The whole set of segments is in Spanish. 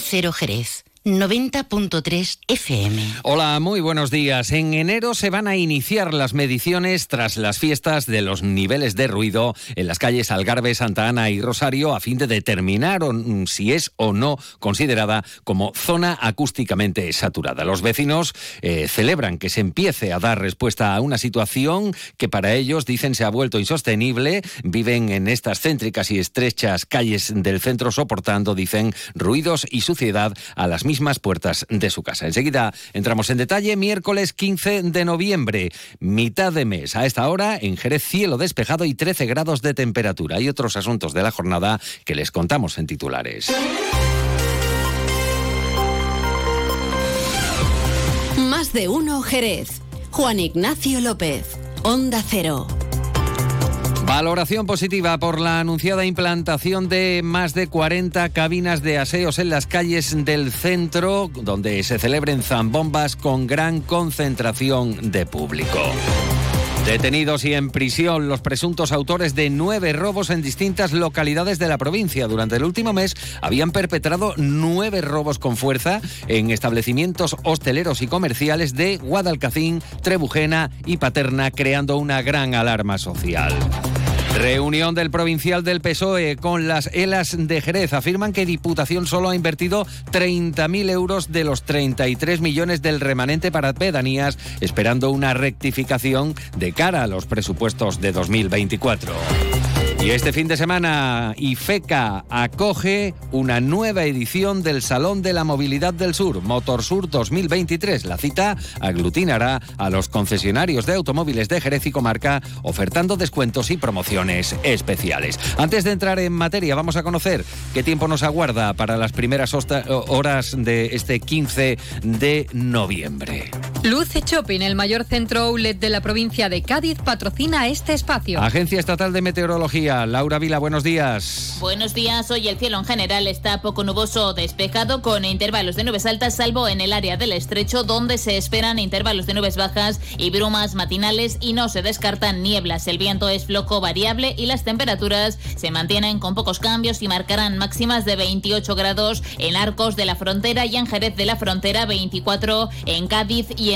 Cero Jerez. 90.3 FM. Hola, muy buenos días. En enero se van a iniciar las mediciones tras las fiestas de los niveles de ruido en las calles Algarve, Santa Ana y Rosario a fin de determinar si es o no considerada como zona acústicamente saturada. Los vecinos eh, celebran que se empiece a dar respuesta a una situación que para ellos dicen se ha vuelto insostenible. Viven en estas céntricas y estrechas calles del centro soportando, dicen, ruidos y suciedad a las mismas mismas puertas de su casa. Enseguida entramos en detalle. Miércoles 15 de noviembre, mitad de mes. A esta hora, en Jerez, cielo despejado y 13 grados de temperatura. Hay otros asuntos de la jornada que les contamos en titulares. Más de uno, Jerez. Juan Ignacio López. Onda Cero. Valoración positiva por la anunciada implantación de más de 40 cabinas de aseos en las calles del centro, donde se celebren zambombas con gran concentración de público. Detenidos y en prisión los presuntos autores de nueve robos en distintas localidades de la provincia. Durante el último mes habían perpetrado nueve robos con fuerza en establecimientos hosteleros y comerciales de Guadalcacín, Trebujena y Paterna, creando una gran alarma social. Reunión del provincial del PSOE con las ELAS de Jerez. Afirman que Diputación solo ha invertido 30.000 euros de los 33 millones del remanente para pedanías, esperando una rectificación de cara a los presupuestos de 2024. Y este fin de semana, IFECA acoge una nueva edición del Salón de la Movilidad del Sur, Motorsur 2023. La cita aglutinará a los concesionarios de automóviles de Jerez y Comarca, ofertando descuentos y promociones especiales. Antes de entrar en materia, vamos a conocer qué tiempo nos aguarda para las primeras horas de este 15 de noviembre. Luce Shopping, el mayor centro outlet de la provincia de Cádiz, patrocina este espacio. Agencia Estatal de Meteorología Laura Vila, buenos días. Buenos días. Hoy el cielo en general está poco nuboso o despejado con intervalos de nubes altas, salvo en el área del estrecho, donde se esperan intervalos de nubes bajas y brumas matinales y no se descartan nieblas. El viento es floco variable y las temperaturas se mantienen con pocos cambios y marcarán máximas de 28 grados en Arcos de la Frontera y en Jerez de la Frontera, 24 en Cádiz y en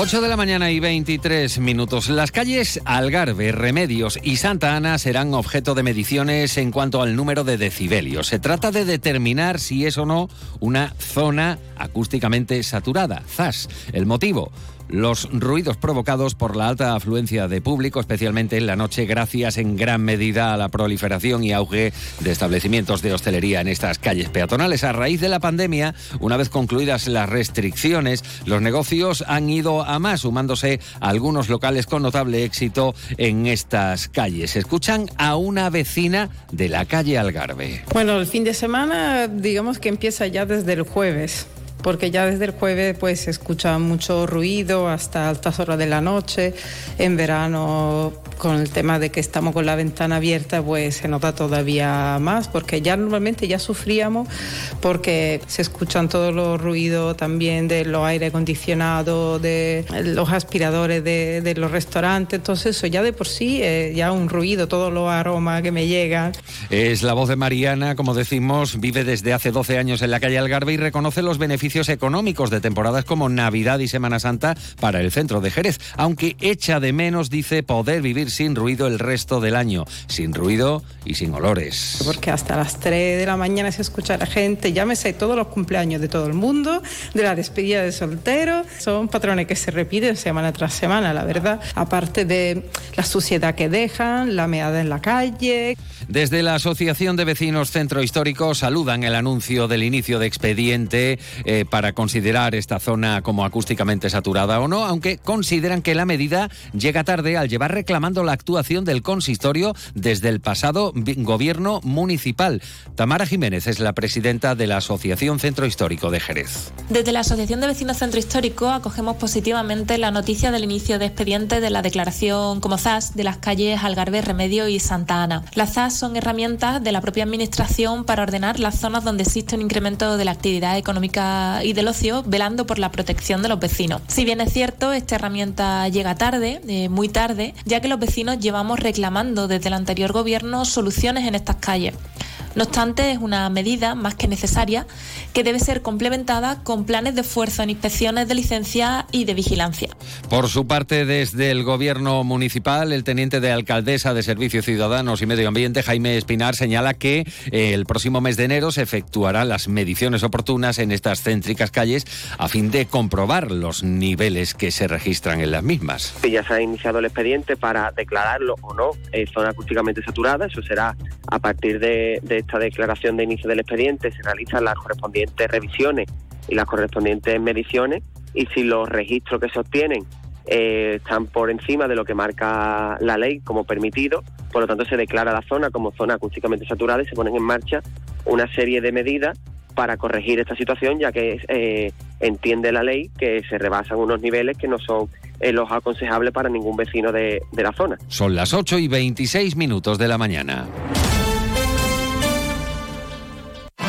8 de la mañana y 23 minutos. Las calles Algarve, Remedios y Santa Ana serán objeto de mediciones en cuanto al número de decibelios. Se trata de determinar si es o no una zona acústicamente saturada. ZAS. El motivo los ruidos provocados por la alta afluencia de público, especialmente en la noche, gracias en gran medida a la proliferación y auge de establecimientos de hostelería en estas calles peatonales. A raíz de la pandemia, una vez concluidas las restricciones, los negocios han ido a más, sumándose algunos locales con notable éxito en estas calles. Escuchan a una vecina de la calle Algarve. Bueno, el fin de semana, digamos que empieza ya desde el jueves porque ya desde el jueves pues se escucha mucho ruido hasta altas horas de la noche. En verano con el tema de que estamos con la ventana abierta pues se nota todavía más porque ya normalmente ya sufríamos porque se escuchan todos los ruidos también de los aire acondicionados, de los aspiradores de, los restaurantes, entonces eso ya de por sí ya un ruido, todos los aromas que me llegan. Es la voz de Mariana, como decimos, vive desde hace 12 años en la calle Algarve y reconoce los beneficios económicos de temporadas como Navidad y Semana Santa para el centro de Jerez, aunque echa de menos, dice, poder vivir sin ruido el resto del año, sin ruido y sin olores. Porque hasta las 3 de la mañana se escucha a la gente, llámese todos los cumpleaños de todo el mundo, de la despedida de soltero, son patrones que se repiten semana tras semana, la verdad, aparte de la suciedad que dejan, la meada en la calle. Desde la Asociación de Vecinos Centro Histórico saludan el anuncio del inicio de expediente eh, para considerar esta zona como acústicamente saturada o no, aunque consideran que la medida llega tarde al llevar reclamando la actuación del consistorio desde el pasado gobierno municipal. Tamara Jiménez es la presidenta de la Asociación Centro Histórico de Jerez. Desde la Asociación de Vecinos Centro Histórico acogemos positivamente la noticia del inicio de expediente de la declaración como ZAS de las calles Algarve, Remedio y Santa Ana. Las ZAS son herramientas de la propia Administración para ordenar las zonas donde existe un incremento de la actividad económica y del ocio, velando por la protección de los vecinos. Si bien es cierto, esta herramienta llega tarde, eh, muy tarde, ya que los vecinos llevamos reclamando desde el anterior gobierno soluciones en estas calles. No obstante, es una medida más que necesaria que debe ser complementada con planes de esfuerzo en inspecciones de licencia y de vigilancia. Por su parte, desde el Gobierno municipal, el teniente de alcaldesa de Servicios Ciudadanos y Medio Ambiente, Jaime Espinar, señala que eh, el próximo mes de enero se efectuarán las mediciones oportunas en estas céntricas calles a fin de comprobar los niveles que se registran en las mismas. Ya se ha iniciado el expediente para declararlo o no eh, zona acústicamente saturada. Eso será a partir de, de esta declaración de inicio del expediente se realizan las correspondientes revisiones y las correspondientes mediciones y si los registros que se obtienen eh, están por encima de lo que marca la ley como permitido, por lo tanto se declara la zona como zona acústicamente saturada y se ponen en marcha una serie de medidas para corregir esta situación, ya que eh, entiende la ley que se rebasan unos niveles que no son eh, los aconsejables para ningún vecino de, de la zona. Son las 8 y 26 minutos de la mañana.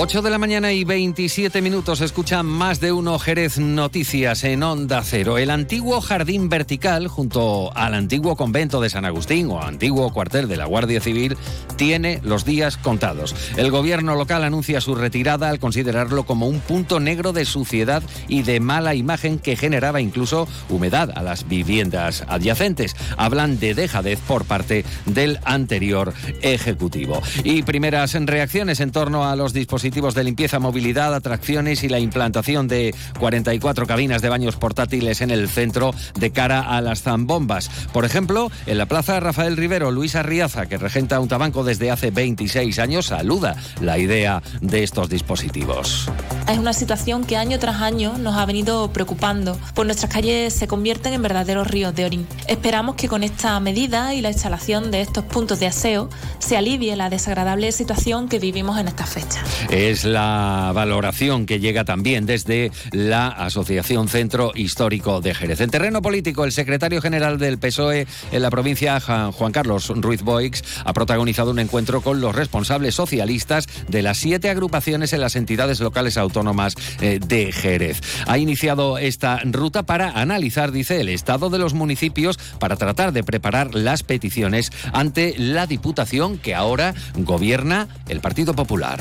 8 de la mañana y 27 minutos escuchan más de uno Jerez Noticias en Onda Cero. El antiguo jardín vertical junto al antiguo convento de San Agustín o antiguo cuartel de la Guardia Civil tiene los días contados. El gobierno local anuncia su retirada al considerarlo como un punto negro de suciedad y de mala imagen que generaba incluso humedad a las viviendas adyacentes. Hablan de dejadez por parte del anterior ejecutivo. Y primeras reacciones en torno a los dispositivos de limpieza, movilidad, atracciones y la implantación de 44 cabinas de baños portátiles en el centro de cara a las zambombas. Por ejemplo, en la Plaza Rafael Rivero, Luis Arriaza, que regenta un tabanco desde hace 26 años, saluda la idea de estos dispositivos. Es una situación que año tras año nos ha venido preocupando, pues nuestras calles se convierten en verdaderos ríos de orín. Esperamos que con esta medida y la instalación de estos puntos de aseo se alivie la desagradable situación que vivimos en esta fecha es la valoración que llega también desde la Asociación Centro Histórico de Jerez. En terreno político, el secretario general del PSOE en la provincia, Juan Carlos Ruiz Boix, ha protagonizado un encuentro con los responsables socialistas de las siete agrupaciones en las entidades locales autónomas eh, de Jerez. Ha iniciado esta ruta para analizar, dice, el estado de los municipios para tratar de preparar las peticiones ante la Diputación que ahora gobierna el Partido Popular.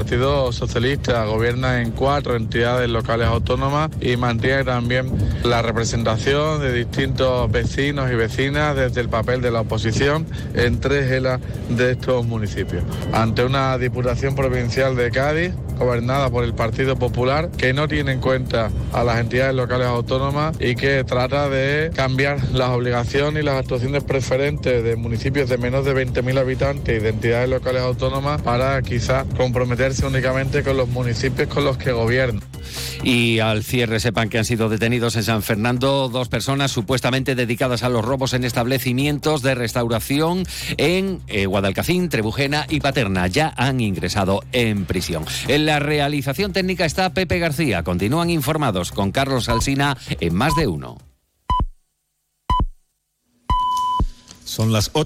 Partido Socialista gobierna en cuatro entidades locales autónomas y mantiene también la representación de distintos vecinos y vecinas desde el papel de la oposición en tres de estos municipios. Ante una Diputación Provincial de Cádiz, gobernada por el Partido Popular, que no tiene en cuenta a las entidades locales autónomas y que trata de cambiar las obligaciones y las actuaciones preferentes de municipios de menos de 20.000 habitantes y de entidades locales autónomas para quizás comprometerse únicamente con los municipios con los que gobiernan. Y al cierre sepan que han sido detenidos en San Fernando dos personas supuestamente dedicadas a los robos en establecimientos de restauración en eh, Guadalcacín, Trebujena y Paterna. Ya han ingresado en prisión. En la realización técnica está Pepe García. Continúan informados con Carlos Alsina en más de uno. Son las 8.